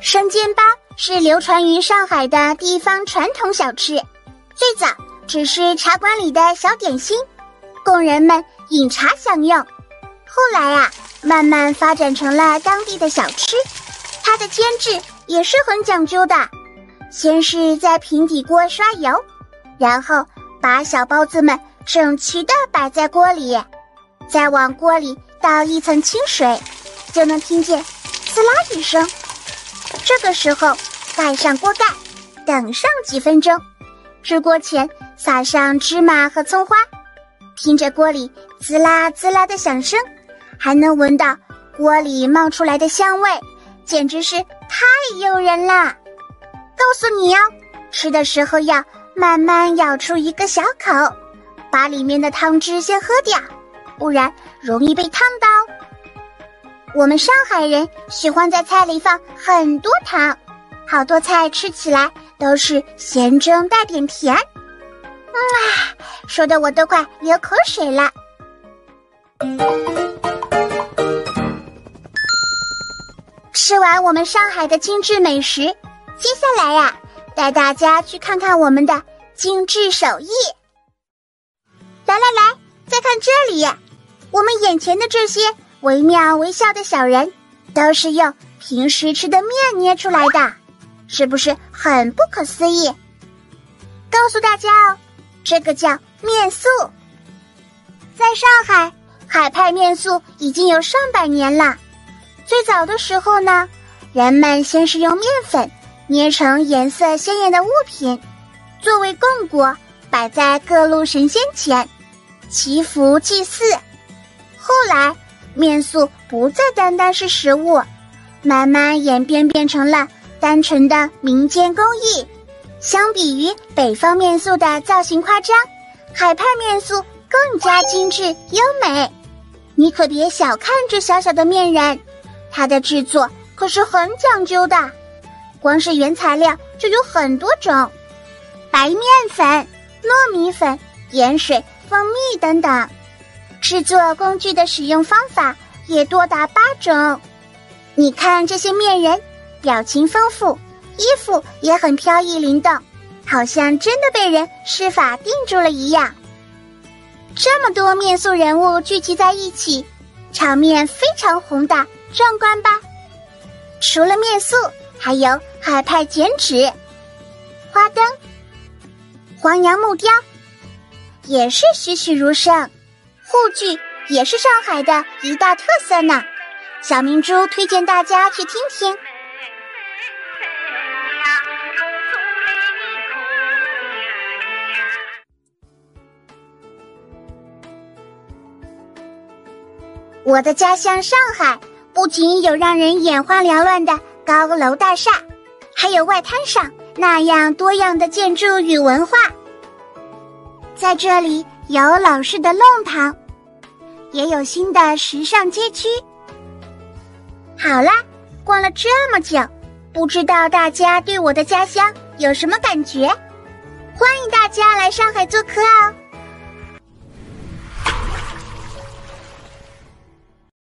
生煎包是流传于上海的地方传统小吃，最早只是茶馆里的小点心，供人们饮茶享用。后来啊，慢慢发展成了当地的小吃。它的煎制也是很讲究的，先是在平底锅刷油，然后把小包子们整齐的摆在锅里，再往锅里倒一层清水，就能听见滋啦一声。这个时候，盖上锅盖，等上几分钟。出锅前撒上芝麻和葱花，听着锅里滋啦滋啦的响声，还能闻到锅里冒出来的香味，简直是太诱人了。告诉你哦，吃的时候要慢慢咬出一个小口，把里面的汤汁先喝掉，不然容易被烫到。我们上海人喜欢在菜里放很多糖，好多菜吃起来都是咸中带点甜。啊，说的我都快流口水了。吃完我们上海的精致美食，接下来呀，带大家去看看我们的精致手艺。来来来，再看这里，我们眼前的这些。惟妙惟肖的小人，都是用平时吃的面捏出来的，是不是很不可思议？告诉大家哦，这个叫面塑。在上海，海派面塑已经有上百年了。最早的时候呢，人们先是用面粉捏成颜色鲜艳的物品，作为供果摆在各路神仙前，祈福祭祀。后来。面塑不再单单是食物，慢慢演变变成了单纯的民间工艺。相比于北方面塑的造型夸张，海派面塑更加精致优美。你可别小看这小小的面人，它的制作可是很讲究的。光是原材料就有很多种：白面粉、糯米粉、盐水、蜂蜜等等。制作工具的使用方法也多达八种，你看这些面人，表情丰富，衣服也很飘逸灵动，好像真的被人施法定住了一样。这么多面塑人物聚集在一起，场面非常宏大壮观吧？除了面塑，还有海派剪纸、花灯、黄杨木雕，也是栩栩如生。沪剧也是上海的一大特色呢，小明珠推荐大家去听听。我的家乡上海不仅有让人眼花缭乱的高楼大厦，还有外滩上那样多样的建筑与文化。在这里有老式的弄堂。也有新的时尚街区。好啦，逛了这么久，不知道大家对我的家乡有什么感觉？欢迎大家来上海做客哦！